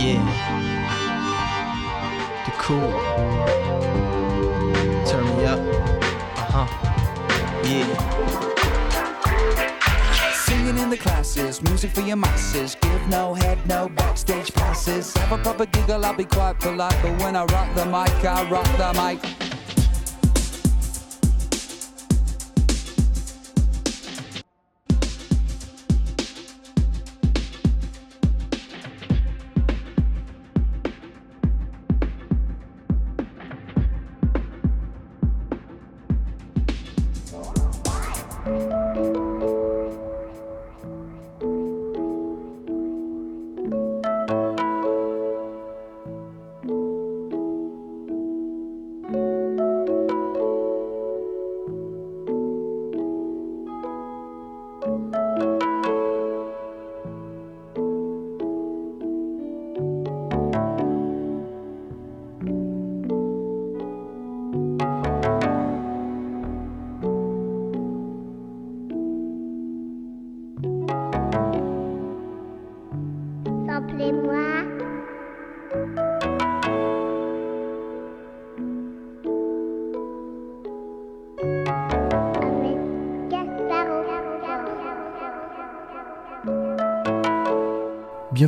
Yeah. The cool. Turn me up. Uh huh. Yeah. Singing in the classes, music for your masses. Give no head, no backstage passes. Have a proper giggle, I'll be quite polite. But when I rock the mic, I rock the mic.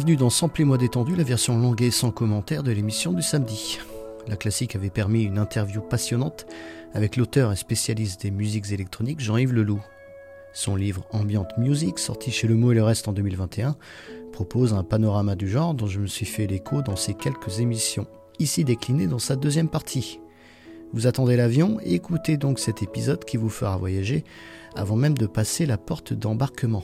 Bienvenue dans Samplez-moi détendu, la version longue et sans commentaire de l'émission du samedi. La classique avait permis une interview passionnante avec l'auteur et spécialiste des musiques électroniques Jean-Yves Leloup. Son livre Ambient Music, sorti chez Le Mot et le Reste en 2021, propose un panorama du genre dont je me suis fait l'écho dans ces quelques émissions, ici décliné dans sa deuxième partie. Vous attendez l'avion, écoutez donc cet épisode qui vous fera voyager avant même de passer la porte d'embarquement.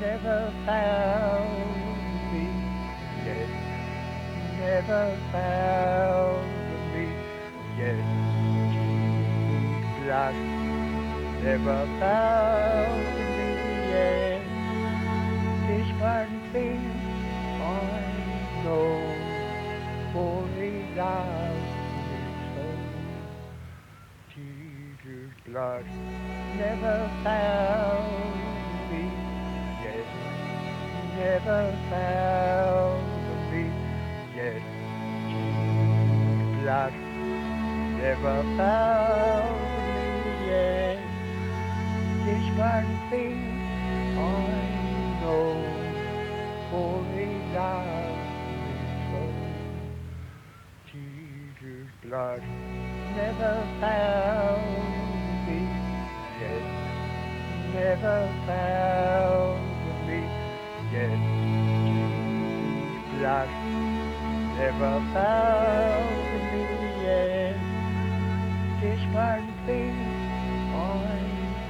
Never found me yet, never found me yet. Jesus' never found me yet. This one thing I know, for he loves me so. Jesus' blood never found never found me yet. Jesus' blood never found me yet. This one thing I know, for he loves me so. Jesus' blood never found me yet, never found Jesus' blood never found me yet. This one thing I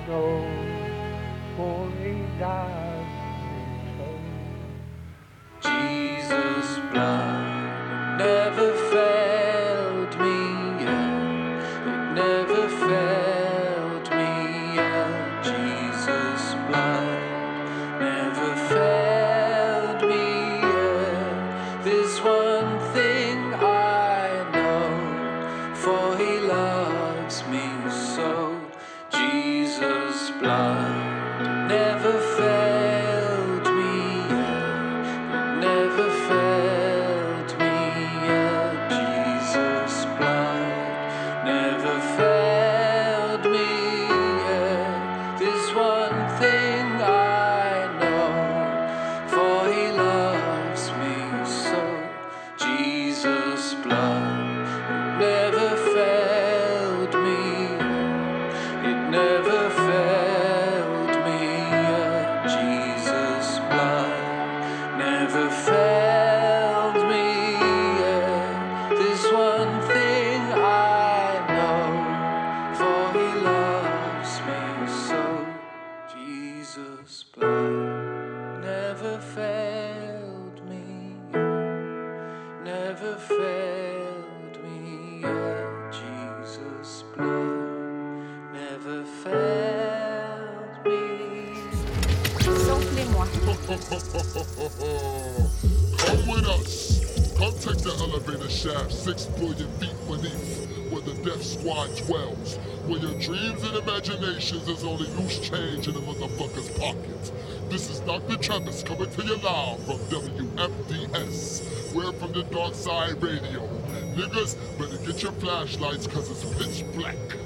know, for loves me so. Jesus' blood never failed Travis coming to you live from WFDS. We're from the Dark Side Radio. Niggas, better get your flashlights cause it's pitch black.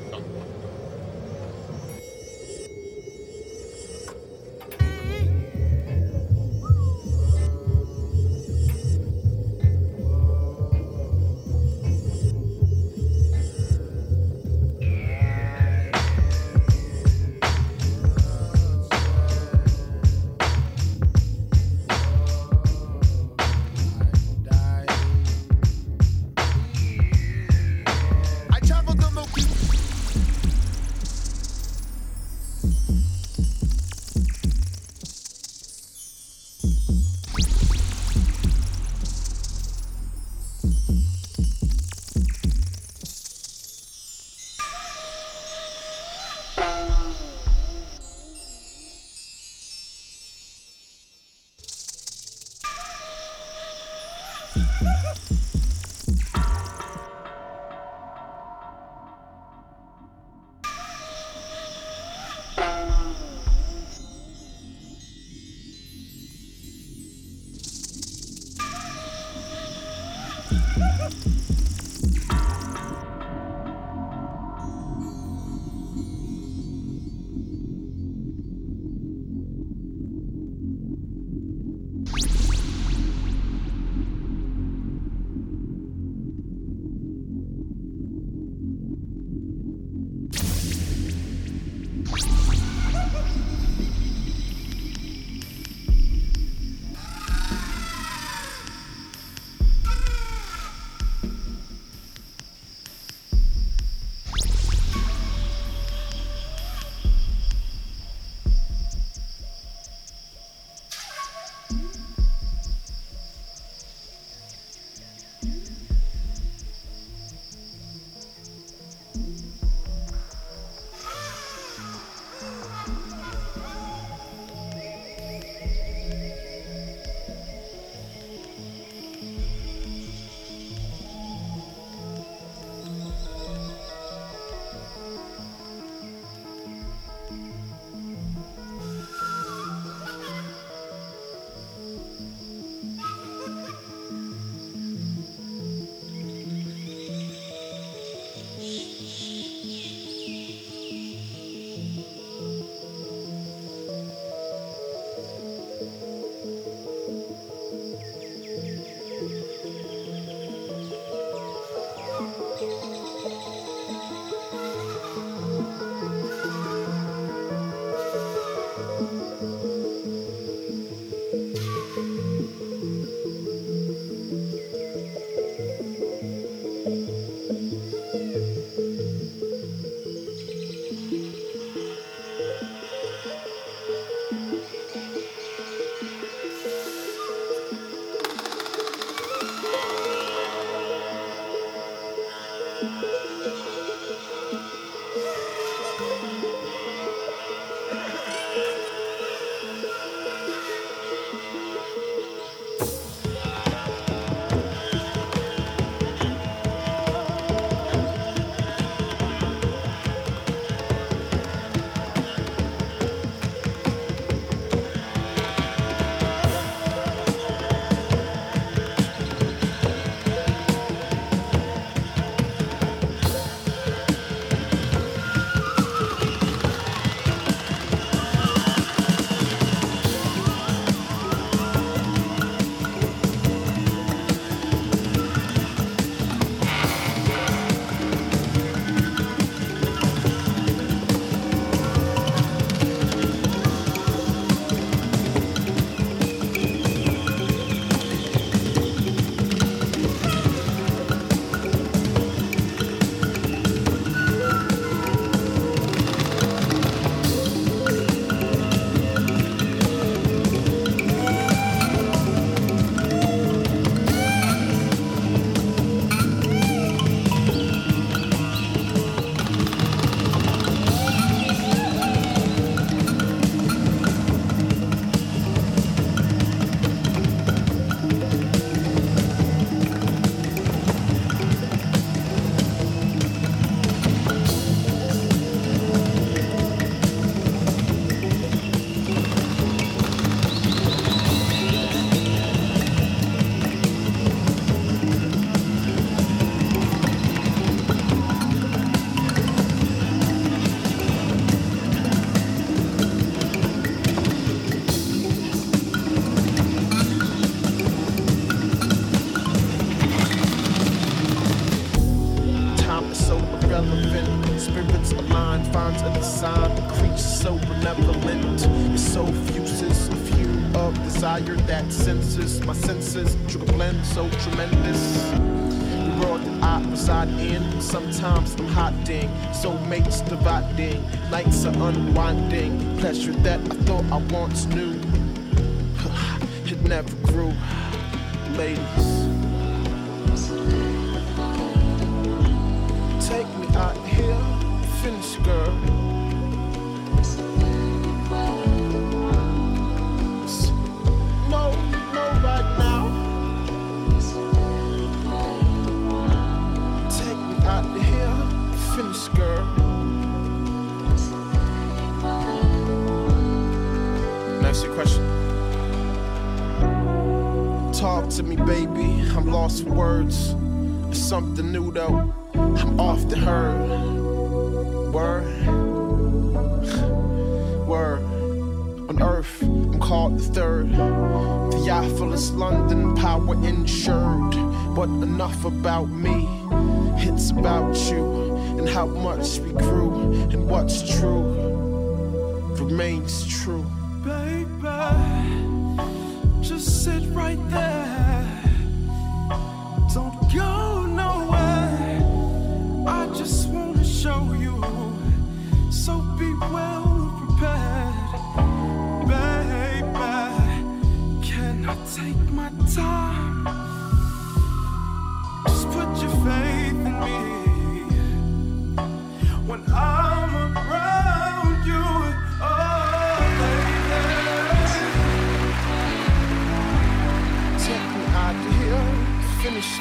unwinding pleasure that I thought I once knew. off the herd. Word, word. On earth, I'm called the third. Theophilus, London, power insured. But enough about me, it's about you and how much we grew and what's true remains true. Baby, just sit right there.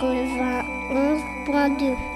91.2.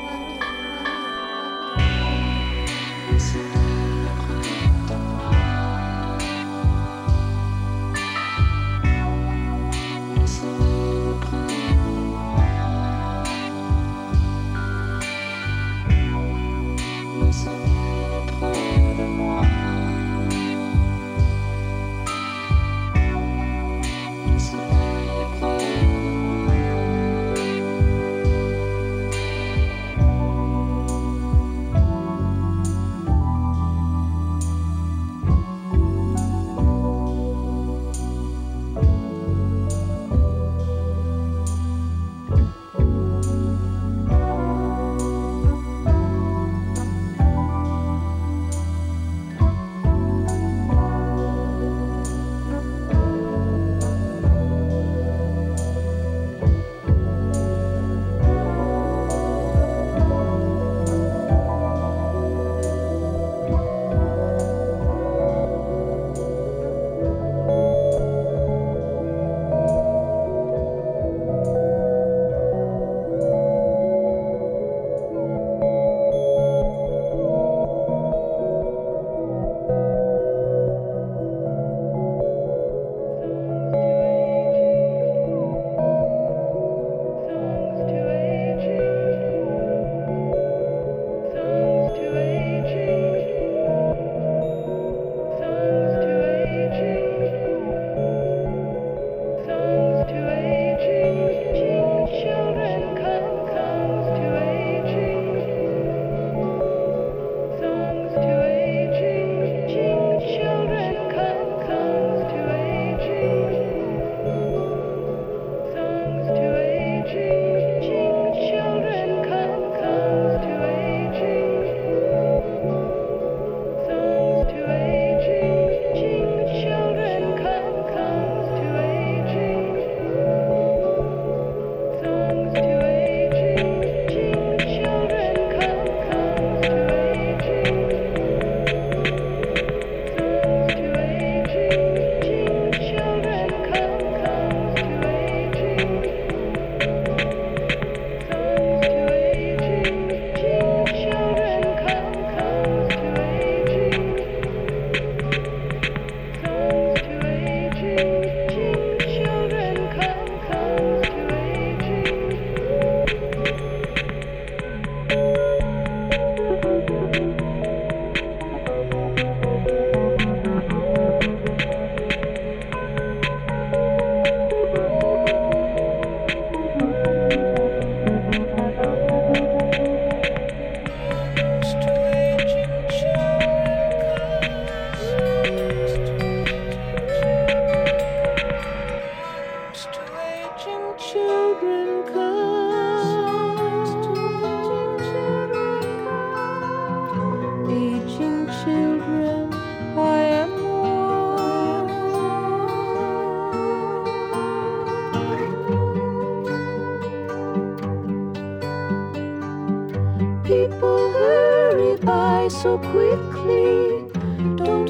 Does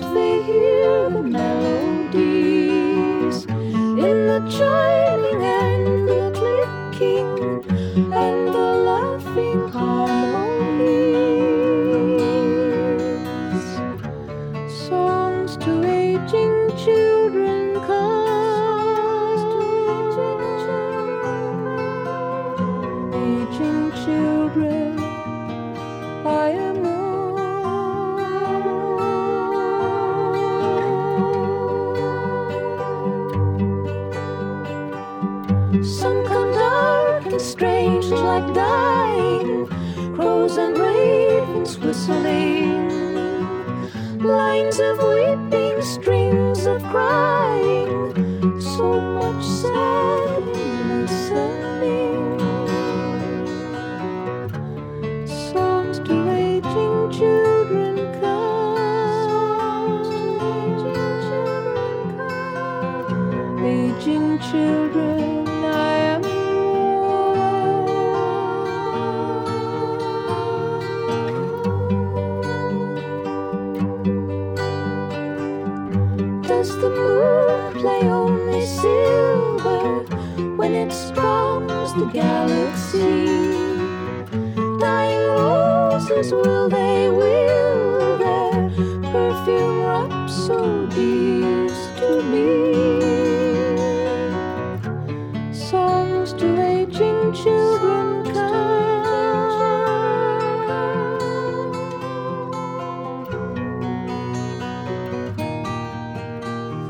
the melodies in the silver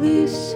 This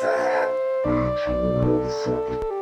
That bitch, motherfucker.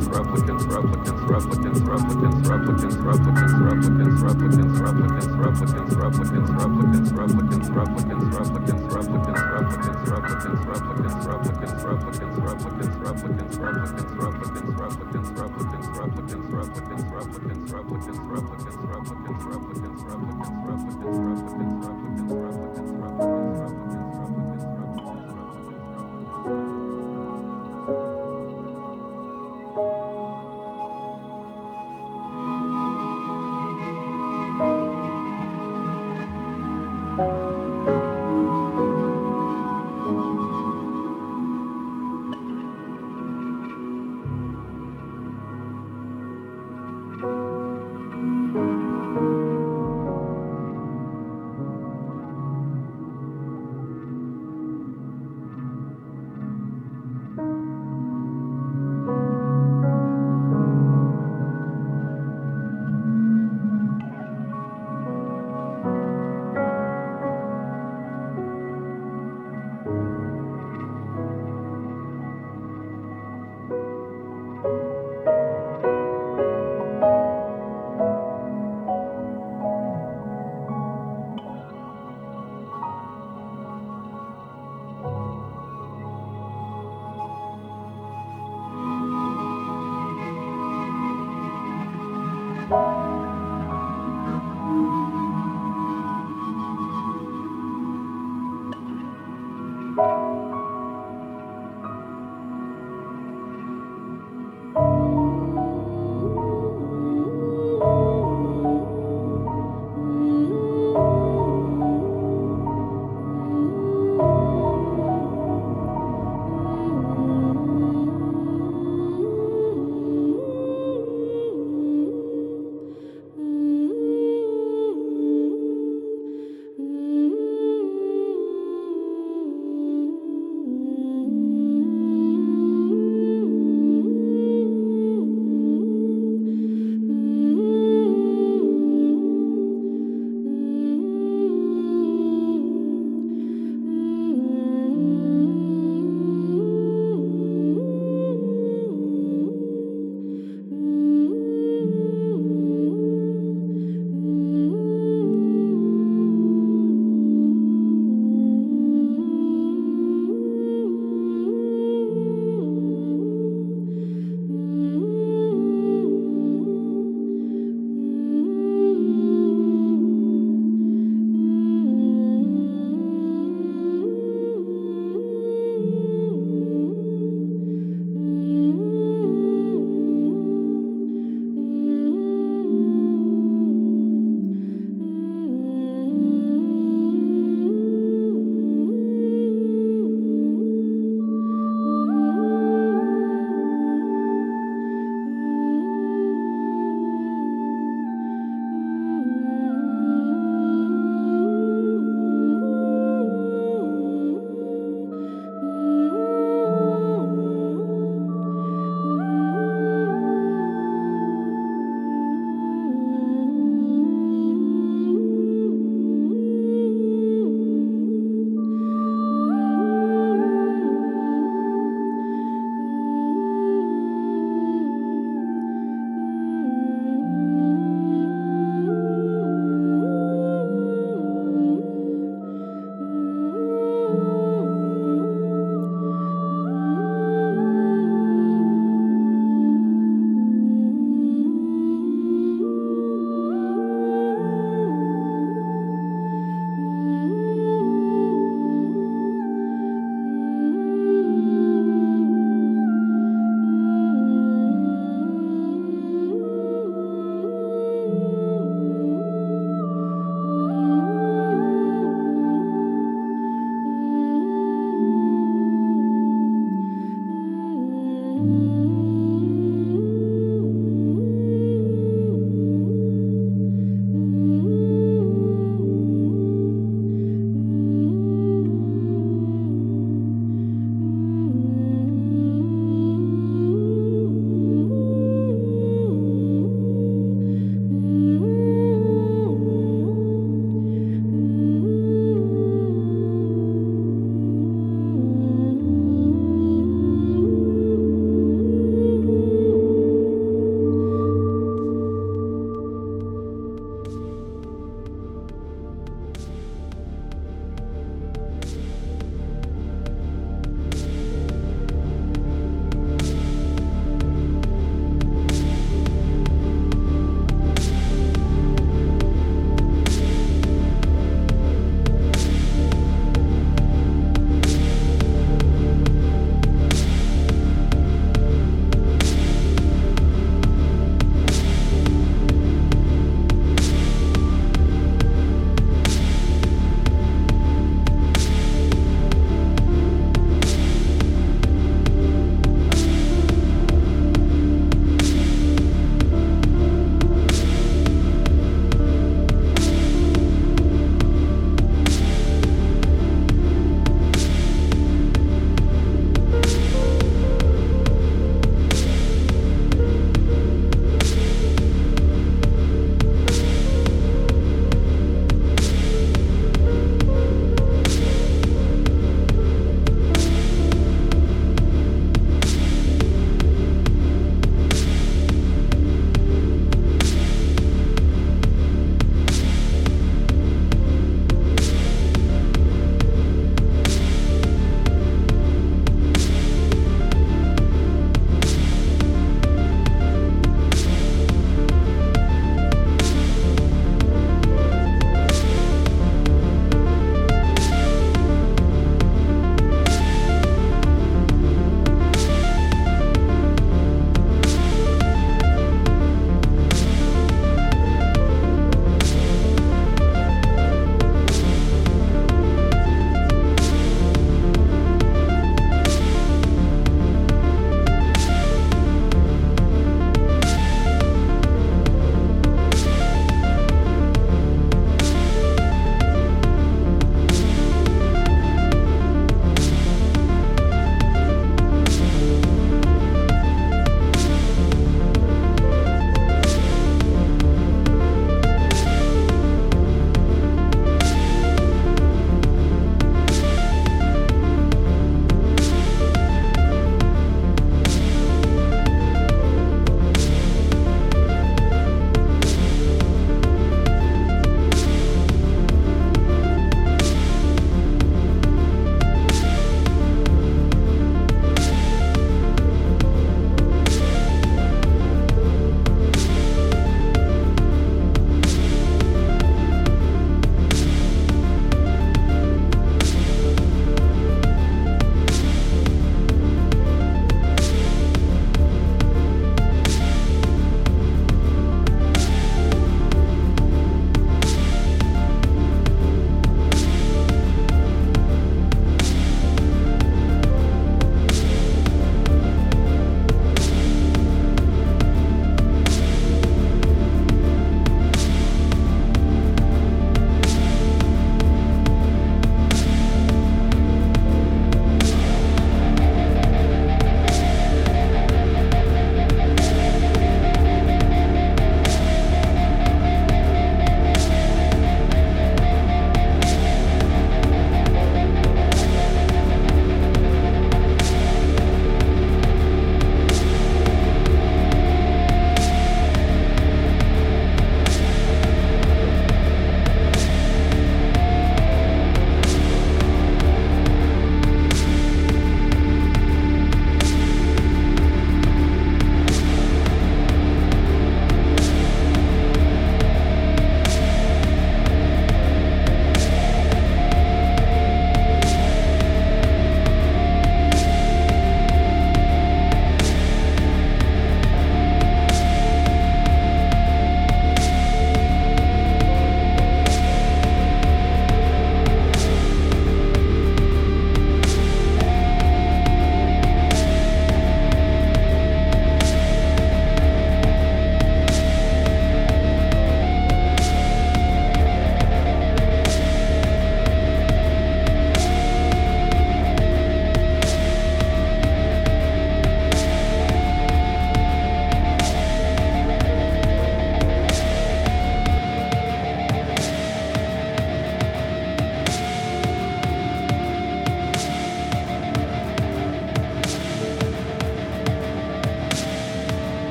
replicants, replicants, replicants, replicants, replicants, replicants, replicants, replicants, replicants, replicants,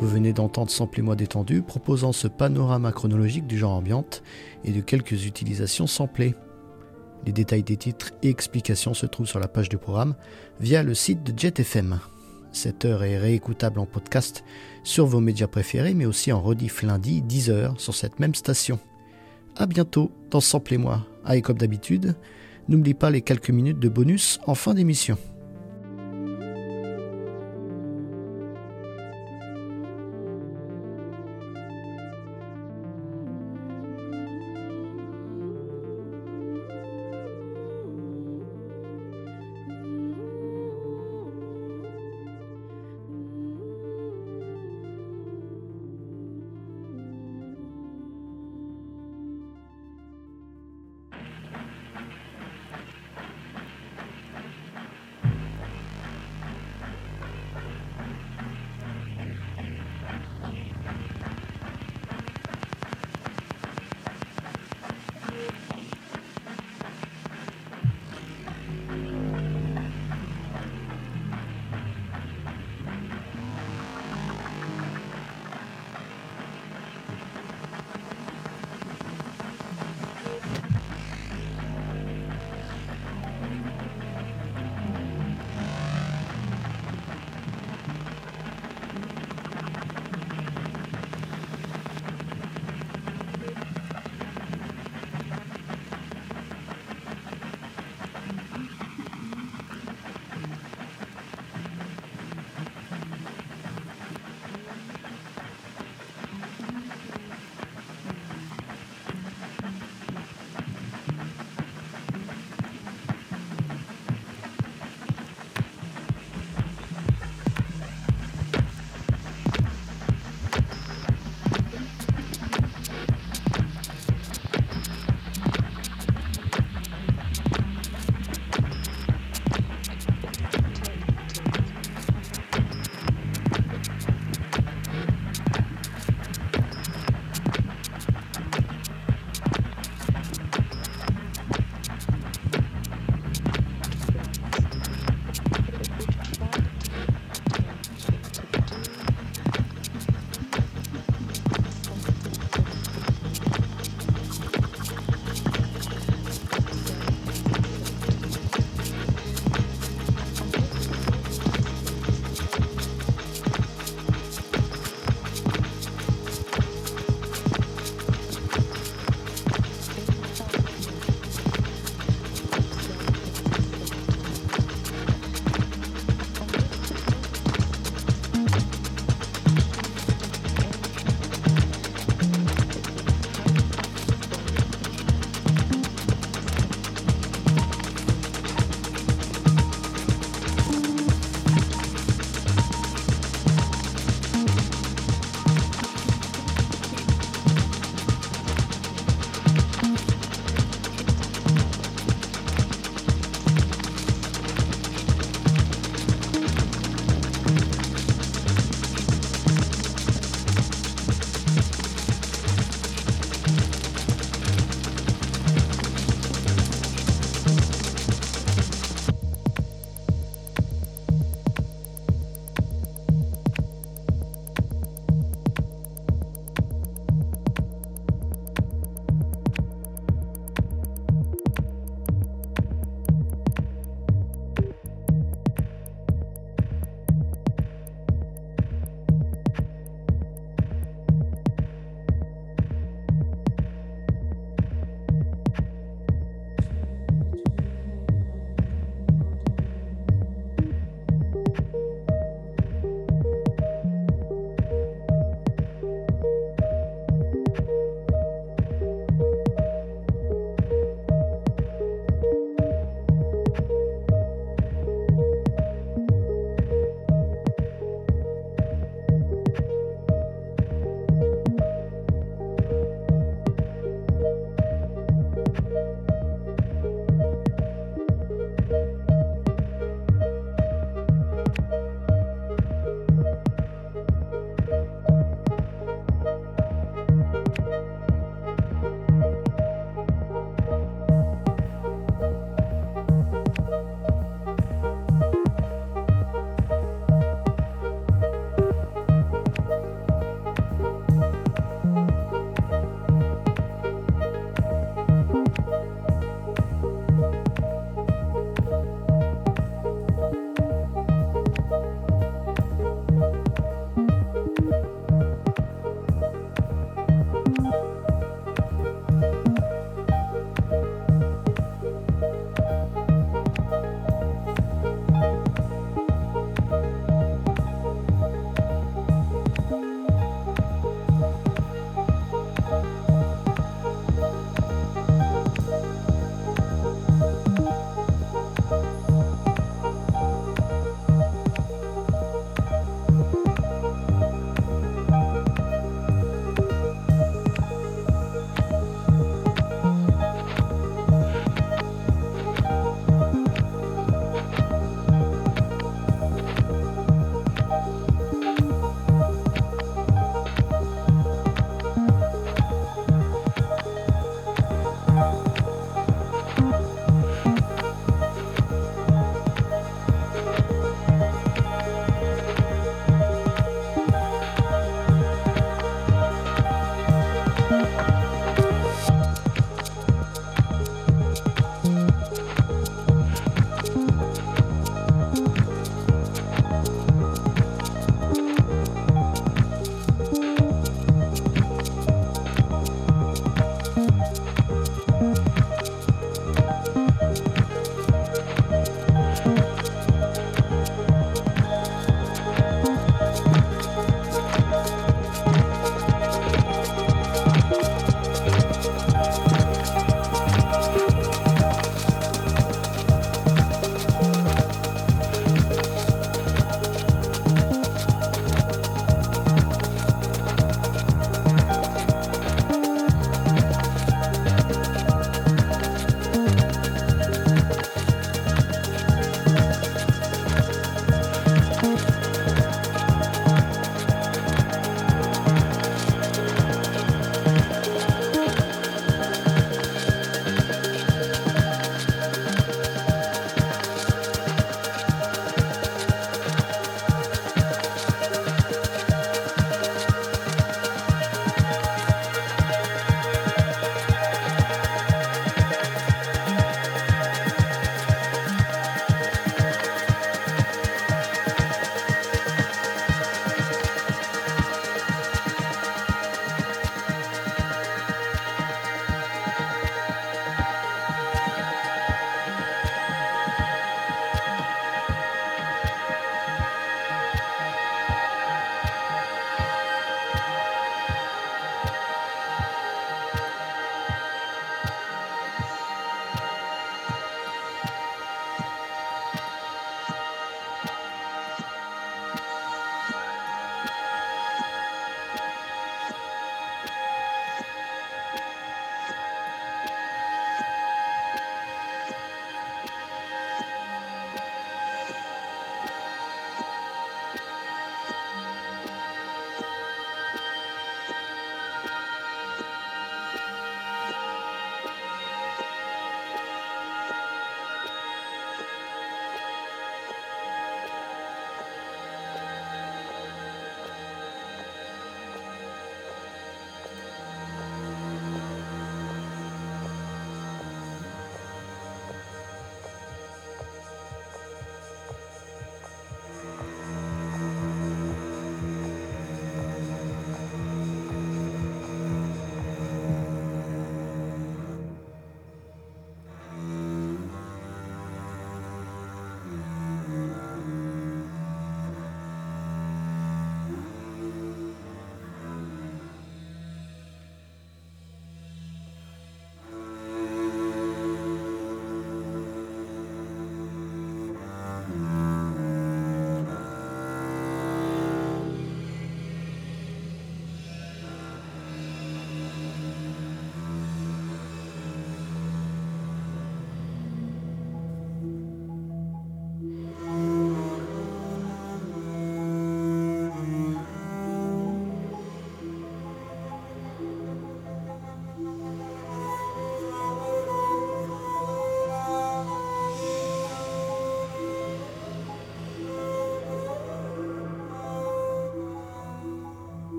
Vous venez d'entendre Samplez-moi détendu, proposant ce panorama chronologique du genre ambiante et de quelques utilisations samplées. Les détails des titres et explications se trouvent sur la page du programme via le site de JetFM. Cette heure est réécoutable en podcast sur vos médias préférés, mais aussi en rediff lundi 10h sur cette même station. A bientôt dans Samplez-moi. Ah, et comme d'habitude, n'oublie pas les quelques minutes de bonus en fin d'émission.